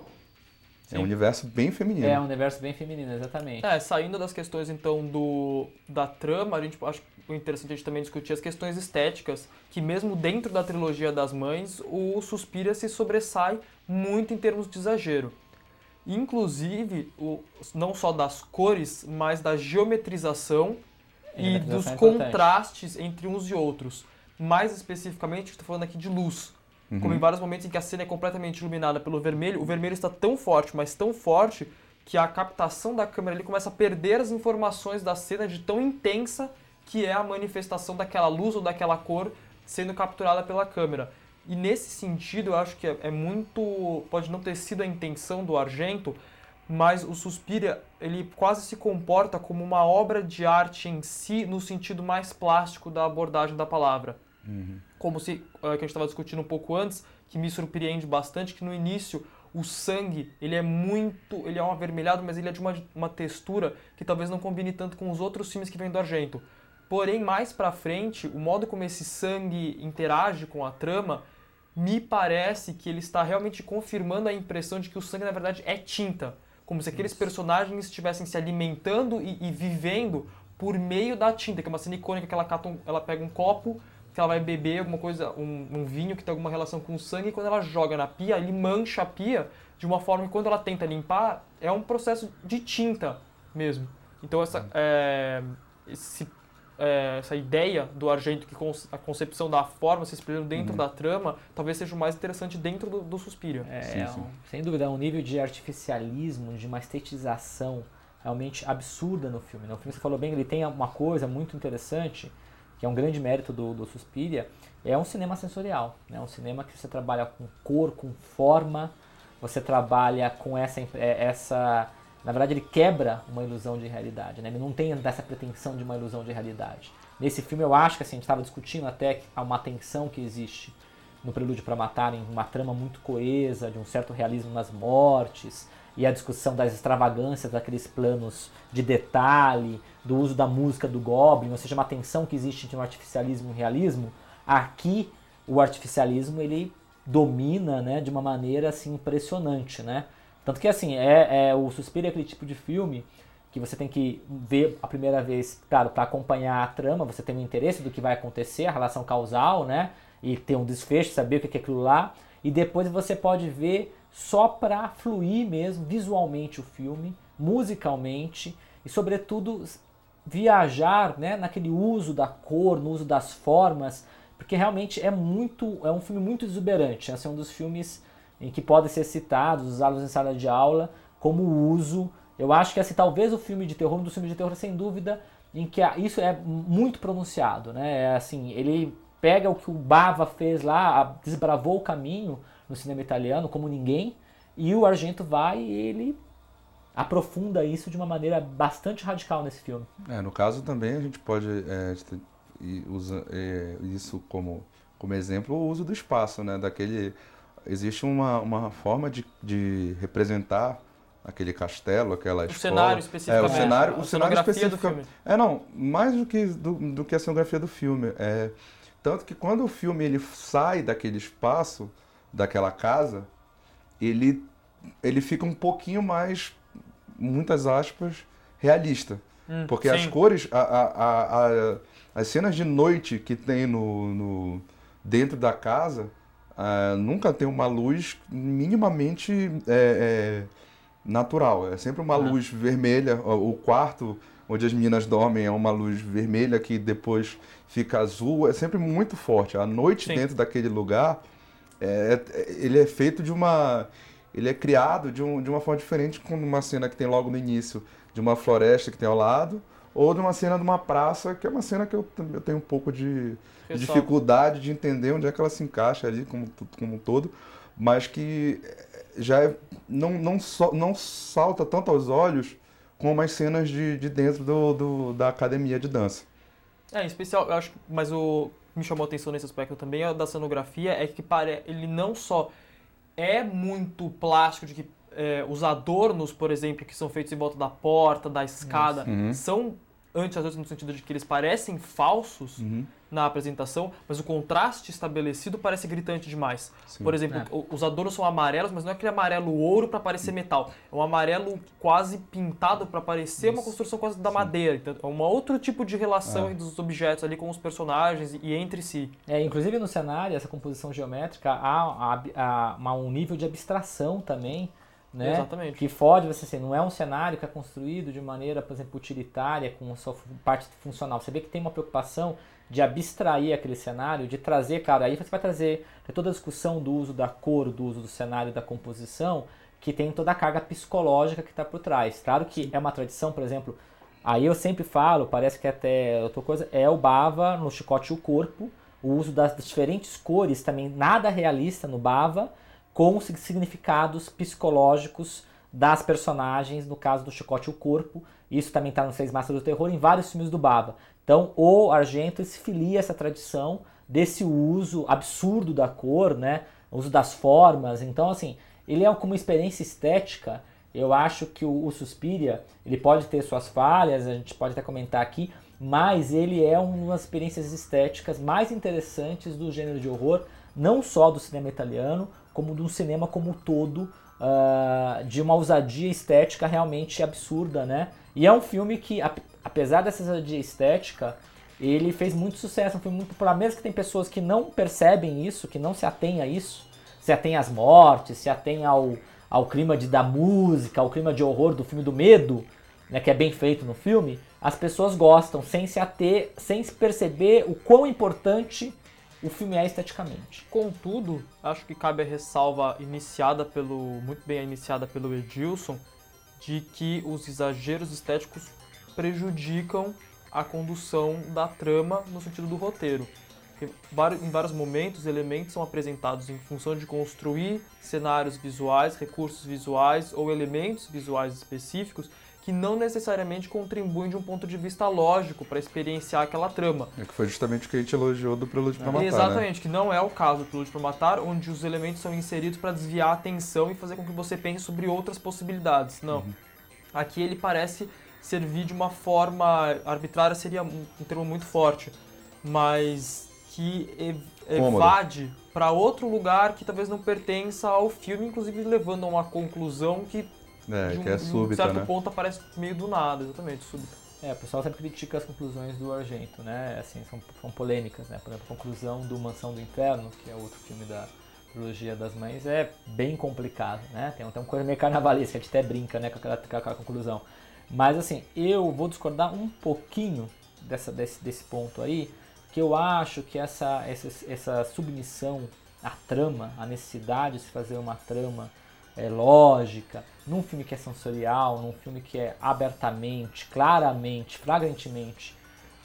É um Sim. universo bem feminino. É um universo bem feminino, exatamente. É, saindo das questões então do da trama, a gente acho interessante a gente também discutir as questões estéticas, que mesmo dentro da trilogia das mães, o Suspira se sobressai muito em termos de exagero. Inclusive, o, não só das cores, mas da geometrização A e geometrização dos é contrastes entre uns e outros. Mais especificamente, estou falando aqui de luz. Uhum. Como em vários momentos em que a cena é completamente iluminada pelo vermelho, o vermelho está tão forte, mas tão forte, que a captação da câmera ali começa a perder as informações da cena de tão intensa que é a manifestação daquela luz ou daquela cor sendo capturada pela câmera. E nesse sentido, eu acho que é, é muito. pode não ter sido a intenção do Argento, mas o Suspiria ele quase se comporta como uma obra de arte em si, no sentido mais plástico da abordagem da palavra como se eh, que a gente estava discutindo um pouco antes, que me surpreende bastante que no início o sangue ele é muito, ele é um avermelhado, mas ele é de uma, uma textura que talvez não combine tanto com os outros filmes que vêm do Argento. Porém, mais pra frente, o modo como esse sangue interage com a trama me parece que ele está realmente confirmando a impressão de que o sangue na verdade é tinta, como se aqueles personagens estivessem se alimentando e, e vivendo por meio da tinta, que é uma cena icônica que ela, um- ela pega um copo, que ela vai beber alguma coisa, um, um vinho que tem alguma relação com o sangue, e quando ela joga na pia, ele mancha a pia de uma forma que quando ela tenta limpar, é um processo de tinta mesmo. Então essa, é, esse, é, essa ideia do Argento, que cons- a concepção da forma se exprimindo dentro da trama, talvez seja o mais interessante dentro do, do Suspiro. É, Sim, é sim. um- sem dúvida, é um nível de artificialismo, de uma estetização realmente absurda no filme. né? O filme, você falou bem, ele tem uma coisa muito interessante, que é um grande mérito do, do Suspiria, é um cinema sensorial. É né? um cinema que você trabalha com cor, com forma, você trabalha com essa, é, essa... Na verdade, ele quebra uma ilusão de realidade. Né? Ele não tem dessa pretensão de uma ilusão de realidade. Nesse filme, eu acho que assim, a gente estava discutindo até que há uma tensão que existe no Prelúdio para Matar, em uma trama muito coesa, de um certo realismo nas mortes, e a discussão das extravagâncias daqueles planos de detalhe, do uso da música do Goblin, ou seja, uma tensão que existe entre o artificialismo e o realismo. Aqui, o artificialismo ele domina né, de uma maneira assim, impressionante. Né? Tanto que assim, é, é, o Suspiro é aquele tipo de filme que você tem que ver a primeira vez, claro, para acompanhar a trama, você tem um interesse do que vai acontecer, a relação causal, né? E ter um desfecho, saber o que é aquilo lá. E depois você pode ver só para fluir mesmo, visualmente o filme, musicalmente e, sobretudo, viajar né, naquele uso da cor, no uso das formas, porque realmente é muito, é um filme muito exuberante. Esse é um dos filmes em que podem ser citados, usados em sala de aula, como uso. Eu acho que assim, talvez o filme de terror, um dos filmes de terror, sem dúvida, em que isso é muito pronunciado, né? É assim, ele pega o que o Bava fez lá, desbravou o caminho no cinema italiano como ninguém, e o Argento vai e ele aprofunda isso de uma maneira bastante radical nesse filme. É, no caso também a gente pode é, te- e usa é, isso como, como exemplo o uso do espaço, né? Daquele existe uma, uma forma de, de representar aquele castelo, aquela O escola. cenário É, o cenário, a o cenário específico. filme. É, não, mais do que do, do que a cenografia do filme. É, tanto que quando o filme ele sai daquele espaço, daquela casa, ele ele fica um pouquinho mais, muitas aspas, realista. Hum, Porque as sim. cores, a, a, a, as cenas de noite que tem no, no, dentro da casa, uh, nunca tem uma luz minimamente é, é, natural. É sempre uma ah. luz vermelha. O quarto onde as meninas dormem é uma luz vermelha que depois fica azul. É sempre muito forte. A noite Sim. dentro daquele lugar, é, é, ele é feito de uma... Ele é criado de, um, de uma forma diferente com uma cena que tem logo no início de uma floresta que tem ao lado, ou de uma cena de uma praça, que é uma cena que eu, eu tenho um pouco de, de dificuldade de entender onde é que ela se encaixa ali como, como um todo, mas que já é, não, não, so, não salta tanto aos olhos como as cenas de, de dentro do, do, da academia de dança. É, em especial, eu acho, mas o me chamou a atenção nesse aspecto também é da cenografia, é que pare, ele não só é muito plástico, de que é, os adornos, por exemplo, que são feitos em volta da porta, da escada, uhum. são anti no sentido de que eles parecem falsos uhum. na apresentação, mas o contraste estabelecido parece gritante demais. Sim. Por exemplo, é. os adornos são amarelos, mas não é aquele amarelo ouro para parecer metal. É um amarelo quase pintado para parecer Isso. uma construção quase da Sim. madeira. Então, é um outro tipo de relação é. dos objetos ali com os personagens e entre si. É, inclusive no cenário, essa composição geométrica há, há, há um nível de abstração também né? Exatamente. Que foge, você assim, não é um cenário que é construído de maneira, por exemplo, utilitária, com sua parte funcional. Você vê que tem uma preocupação de abstrair aquele cenário, de trazer, cara, aí você vai trazer toda a discussão do uso da cor, do uso do cenário, da composição, que tem toda a carga psicológica que está por trás. Claro que é uma tradição, por exemplo, aí eu sempre falo, parece que até outra coisa, é o Bava no Chicote e o Corpo, o uso das diferentes cores, também nada realista no Bava, com significados psicológicos das personagens, no caso do Chicote o Corpo. Isso também está no Seis Masters do Terror, em vários filmes do Baba. Então, o Argento se filia essa tradição desse uso absurdo da cor, né? O uso das formas. Então, assim, ele é como uma experiência estética. Eu acho que o, o Suspiria, ele pode ter suas falhas, a gente pode até comentar aqui, mas ele é uma das experiências estéticas mais interessantes do gênero de horror, não só do cinema italiano, como de um cinema como um todo, uh, de uma ousadia estética realmente absurda, né? E é um filme que, apesar dessa ousadia estética, ele fez muito sucesso, um filme muito popular, mesmo que tem pessoas que não percebem isso, que não se atêm a isso, se atêm às mortes, se atêm ao, ao clima de, da música, ao clima de horror do filme do medo, né, que é bem feito no filme, as pessoas gostam, sem se ater, sem se perceber o quão importante o filme é esteticamente. Contudo, acho que cabe a ressalva iniciada pelo muito bem iniciada pelo Edilson de que os exageros estéticos prejudicam a condução da trama no sentido do roteiro. Em vários momentos, elementos são apresentados em função de construir cenários visuais, recursos visuais ou elementos visuais específicos que não necessariamente contribuem de um ponto de vista lógico para experienciar aquela trama. É que foi justamente o que a gente elogiou do Prelúdio para Matar, Exatamente, né? que não é o caso do Prelúdio para Matar, onde os elementos são inseridos para desviar a atenção e fazer com que você pense sobre outras possibilidades. Não. Uhum. Aqui ele parece servir de uma forma arbitrária seria um termo muito forte, mas que evade para outro lugar que talvez não pertença ao filme, inclusive levando a uma conclusão que é, de um, que é súbita, certo né? ponto aparece meio do nada, exatamente, súbita. É, o pessoal sempre critica as conclusões do Argento, né? Assim, são, são polêmicas, né? Por exemplo, a conclusão do Mansão do Inferno, que é outro filme da trilogia das mães, é bem complicado, né? Tem até uma coisa meio carnavalesca, a gente até brinca, né, com aquela, com aquela conclusão. Mas, assim, eu vou discordar um pouquinho dessa, desse, desse ponto aí, que eu acho que essa, essa, essa submissão à trama, a necessidade de se fazer uma trama é, lógica, num filme que é sensorial, num filme que é abertamente, claramente, flagrantemente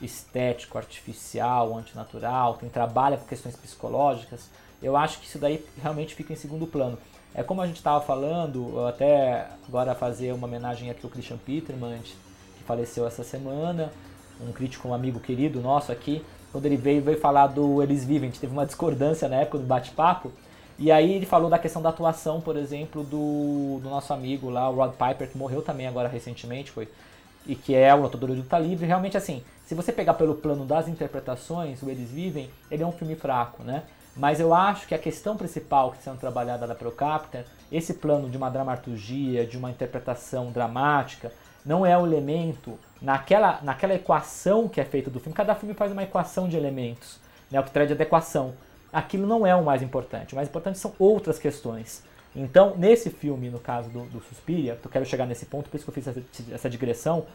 estético, artificial, antinatural, tem trabalha com questões psicológicas, eu acho que isso daí realmente fica em segundo plano. É como a gente estava falando, até agora fazer uma homenagem aqui ao Christian Peterman, que faleceu essa semana, um crítico, um amigo querido nosso aqui, quando ele veio, veio falar do Eles Vivem, a gente teve uma discordância na época do bate-papo, e aí ele falou da questão da atuação, por exemplo, do, do nosso amigo lá, o Rod Piper, que morreu também agora recentemente, foi e que é o lutador do luta livre. Realmente, assim, se você pegar pelo plano das interpretações, o Eles Vivem, ele é um filme fraco, né? Mas eu acho que a questão principal que está sendo trabalhada da Procapta, esse plano de uma dramaturgia, de uma interpretação dramática, não é o elemento naquela, naquela equação que é feita do filme. Cada filme faz uma equação de elementos, né? O que traz de adequação. Aquilo não é o mais importante. O mais importante são outras questões. Então, nesse filme, no caso do, do Suspiria, eu quero chegar nesse ponto, por isso que eu fiz essa, essa digressão,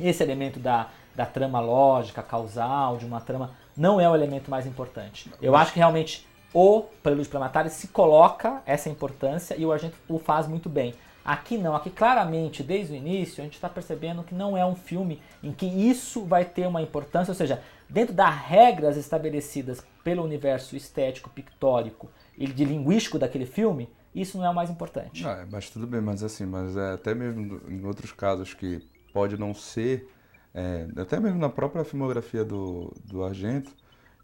esse elemento da, da trama lógica, causal, de uma trama, não é o elemento mais importante. Eu acho que realmente o Prelúdio para Matar se coloca essa importância e o Argento o faz muito bem. Aqui não, aqui claramente, desde o início, a gente está percebendo que não é um filme em que isso vai ter uma importância, ou seja, dentro das regras estabelecidas pelo universo estético, pictórico e de linguístico daquele filme, isso não é o mais importante. Não, mas tudo bem, mas assim, mas é, até mesmo em outros casos que pode não ser, é, até mesmo na própria filmografia do, do Argento,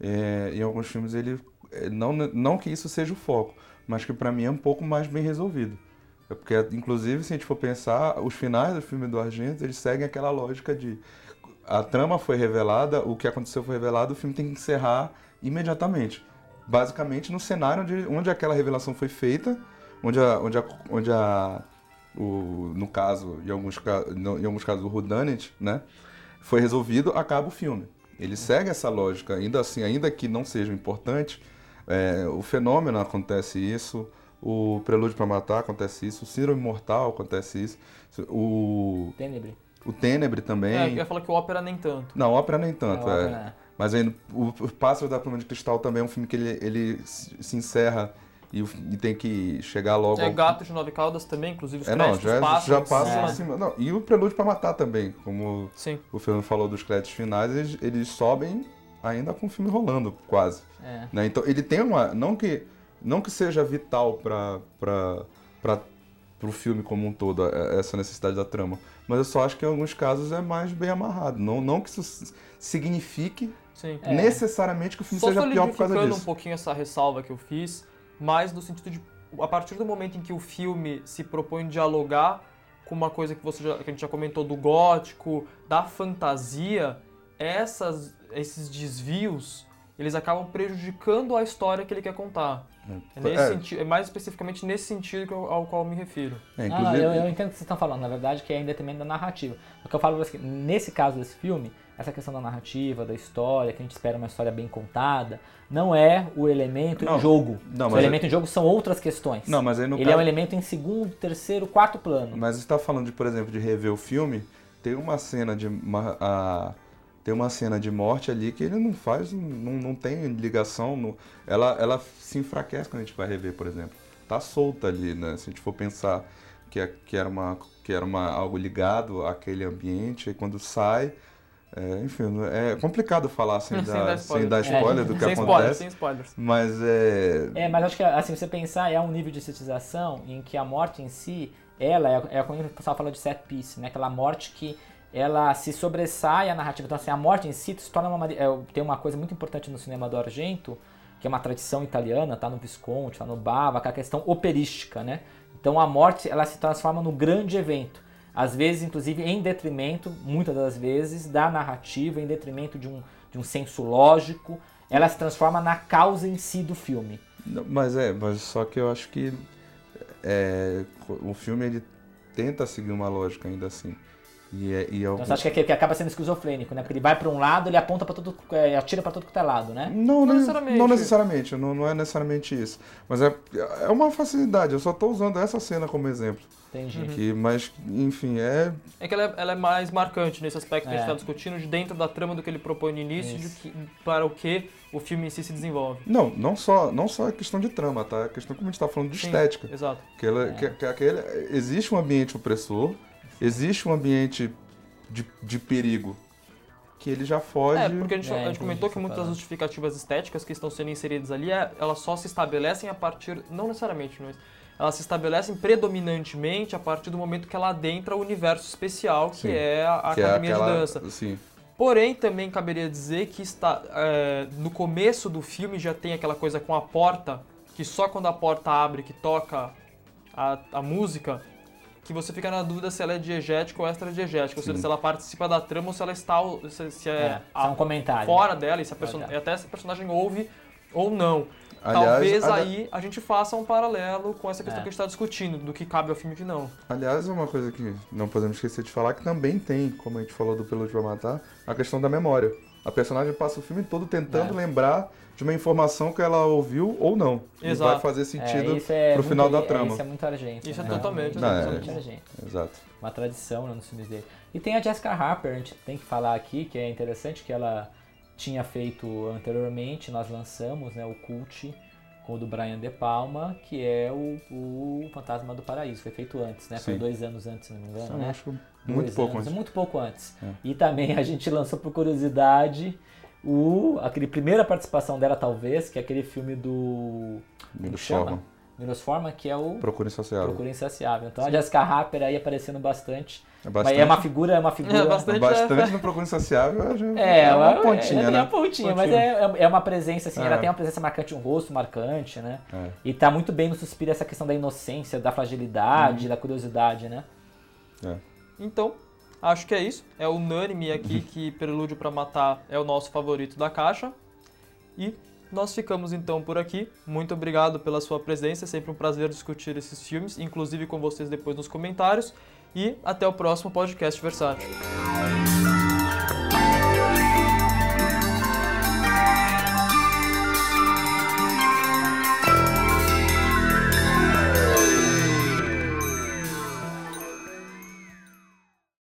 é, em alguns filmes ele, é, não, não que isso seja o foco, mas que para mim é um pouco mais bem resolvido. É porque, inclusive, se a gente for pensar, os finais do filme do Argento, eles seguem aquela lógica de a trama foi revelada, o que aconteceu foi revelado, o filme tem que encerrar imediatamente. Basicamente no cenário onde, onde aquela revelação foi feita, onde a, onde a, onde a o, no caso, em alguns, em alguns casos, o Rudanet, né, foi resolvido, acaba o filme. Ele segue essa lógica, ainda assim, ainda que não seja importante, é, o fenômeno acontece isso, o Prelúdio para Matar acontece isso, o Síndrome Mortal acontece isso, o... Tenebre. O Tenebre também. É, eu ia falar que o Ópera nem tanto. Não, o Ópera nem tanto, É, é. é. Mas aí, o, o Pássaro da Pluma de Cristal também é um filme que ele, ele se encerra e, e tem que chegar logo É ao... Gato de Nove Caudas também, inclusive os É, não, créditos já, passam já cima. acima. Não, e o Prelúdio para Matar também, como Sim. o Fernando falou dos créditos finais, eles, eles sobem ainda com o filme rolando, quase. É. né? Então ele tem uma. Não que, não que seja vital para o filme como um todo, é- essa necessidade da trama. Mas eu só acho que em alguns casos é mais bem amarrado. Não, não que isso signifique Sim. É. necessariamente que o filme Só seja pior por causa solidificando um disso. pouquinho essa ressalva que eu fiz, mas no sentido de, a partir do momento em que o filme se propõe dialogar com uma coisa que, você já- que a gente já comentou do gótico, da fantasia, essas, esses desvios, eles acabam prejudicando a história que ele quer contar. É, nesse É. senti- é mais especificamente nesse sentido que eu- ao qual eu me refiro. É, Ah, inclusive, eu, eu entendo o que vocês estão falando, na verdade, que é em detrimento da narrativa. O que eu falo é que, nesse caso desse filme, essa questão da narrativa, da história, que a gente espera uma história bem contada, não é o elemento Não, em jogo. não, o elemento em jogo são outras questões. Não, mas aí no Ele caso- é um elemento em segundo, terceiro, quarto plano. Mas você está falando de, por exemplo, de rever o filme, tem uma cena de uma, a- tem uma cena de morte ali que ele não faz, não, não tem ligação, no- ela, ela se enfraquece quando a gente vai rever, por exemplo. Tá solta ali, né? Se a gente for pensar que, é- que era uma que era uma, algo ligado àquele ambiente, e quando sai, é, enfim, é complicado falar sem, Sem dar, dar sem dar spoiler. spoiler do que sem acontece. spoilers, sem spoilers. Mas é, É, mas acho que assim, você pensar, é um nível de estetização em que a morte em si, ela é, é quando o pessoal fala de set piece, né? Aquela morte que ela se sobressai à narrativa. Então, assim, a morte em si se torna uma. é, tem uma coisa muito importante no cinema do Argento, que é uma tradição italiana, tá no Visconti, tá no Bava, que é a questão operística, né? Então a morte ela se transforma no grande evento. Às vezes, inclusive, em detrimento, muitas das vezes, da narrativa, em detrimento de um, de um senso lógico, ela se transforma na causa em si do filme. Mas é, mas só que eu acho que é, o filme ele tenta seguir uma lógica ainda assim. E é, e é Então você acha que, é que- que acaba sendo esquizofrênico, né? Porque ele vai pra um lado, ele aponta para todo, é, atira pra todo quanto é lado, né? Não, Não ne- necessariamente. Não necessariamente, não, não é necessariamente isso. Mas é, é uma facilidade, eu só estou usando essa cena como exemplo. Entendi. Uhum. Que, mas, enfim, é. É que ela é, ela é mais marcante nesse aspecto que a gente É. está discutindo, de dentro da trama do que ele propõe no início, de que, para o que o filme em si se desenvolve. Não, não só, não só é questão de trama, tá? É questão como a gente está falando de Sim, estética. Exato. Que ela, que, que aquele, existe um ambiente opressor, existe um ambiente de, de perigo que ele já foge. É, porque a gente, É, a gente comentou que muitas das justificativas estéticas que estão sendo inseridas ali, é- elas só se estabelecem a partir, não necessariamente, mas elas se estabelecem predominantemente a partir do momento que ela adentra o universo especial, que Sim. é a, a que é academia aquela, de dança. Sim, Porém, também caberia dizer que está é, no começo do filme já tem aquela coisa com a porta, que só quando a porta abre que toca a, a música, que você fica na dúvida se ela é diegética ou extra-diegética, ou seja, se ela participa da trama ou se ela está se, se é, É, a- só um comentário. fora dela, e se a person... Ah, tá. até se a personagem ouve ou não. Aliás, Talvez aí a gente faça um paralelo com essa questão É. que a gente está discutindo, do que cabe ao filme e que não. Aliás, é uma coisa que não podemos esquecer de falar, que também tem, como a gente falou do Peluche pra Matar, a questão da memória. A personagem passa o filme todo tentando É. lembrar de uma informação que ela ouviu ou não. E Exato. vai fazer sentido é, isso é pro final da é, trama. Isso é muito argento. Isso é né? totalmente Não, é- totalmente argento. Exato. Uma tradição né, nos filmes dele. E tem a Jessica Harper, a gente tem que falar aqui, que é interessante, que ela tinha feito anteriormente, nós lançamos né, o Cult com o do Brian De Palma, que é o, o Fantasma do Paraíso. Foi feito antes, né? Foi Sim. dois anos antes, se não me engano, Eu né? acho muito pouco anos, antes. Muito pouco antes. É. E também a gente lançou por curiosidade o, aquele primeira participação dela, talvez, que é aquele filme do Menos chama? forma. Milos Forma, que é o Procura insaciável. Procura Insaciável. Então a Jessica Harper aí aparecendo bastante. É Mas bastante, é uma figura, é uma figura. É bastante- bastante no Procura insaciável. já- É, é uma ela- pontinha, é, é né? uma pontinha, mas Pontinha. é, é uma presença, assim, É. ela tem uma presença marcante, um rosto marcante, né? É. E tá muito bem no suspiro essa questão da inocência, da fragilidade, da curiosidade, né? É. Então, acho que é isso. É unânime aqui que Prelúdio pra Matar é o nosso favorito da caixa. E nós ficamos então por aqui. Muito obrigado pela sua presença. É sempre um prazer discutir esses filmes, inclusive com vocês depois nos comentários. E até o próximo podcast Versátil.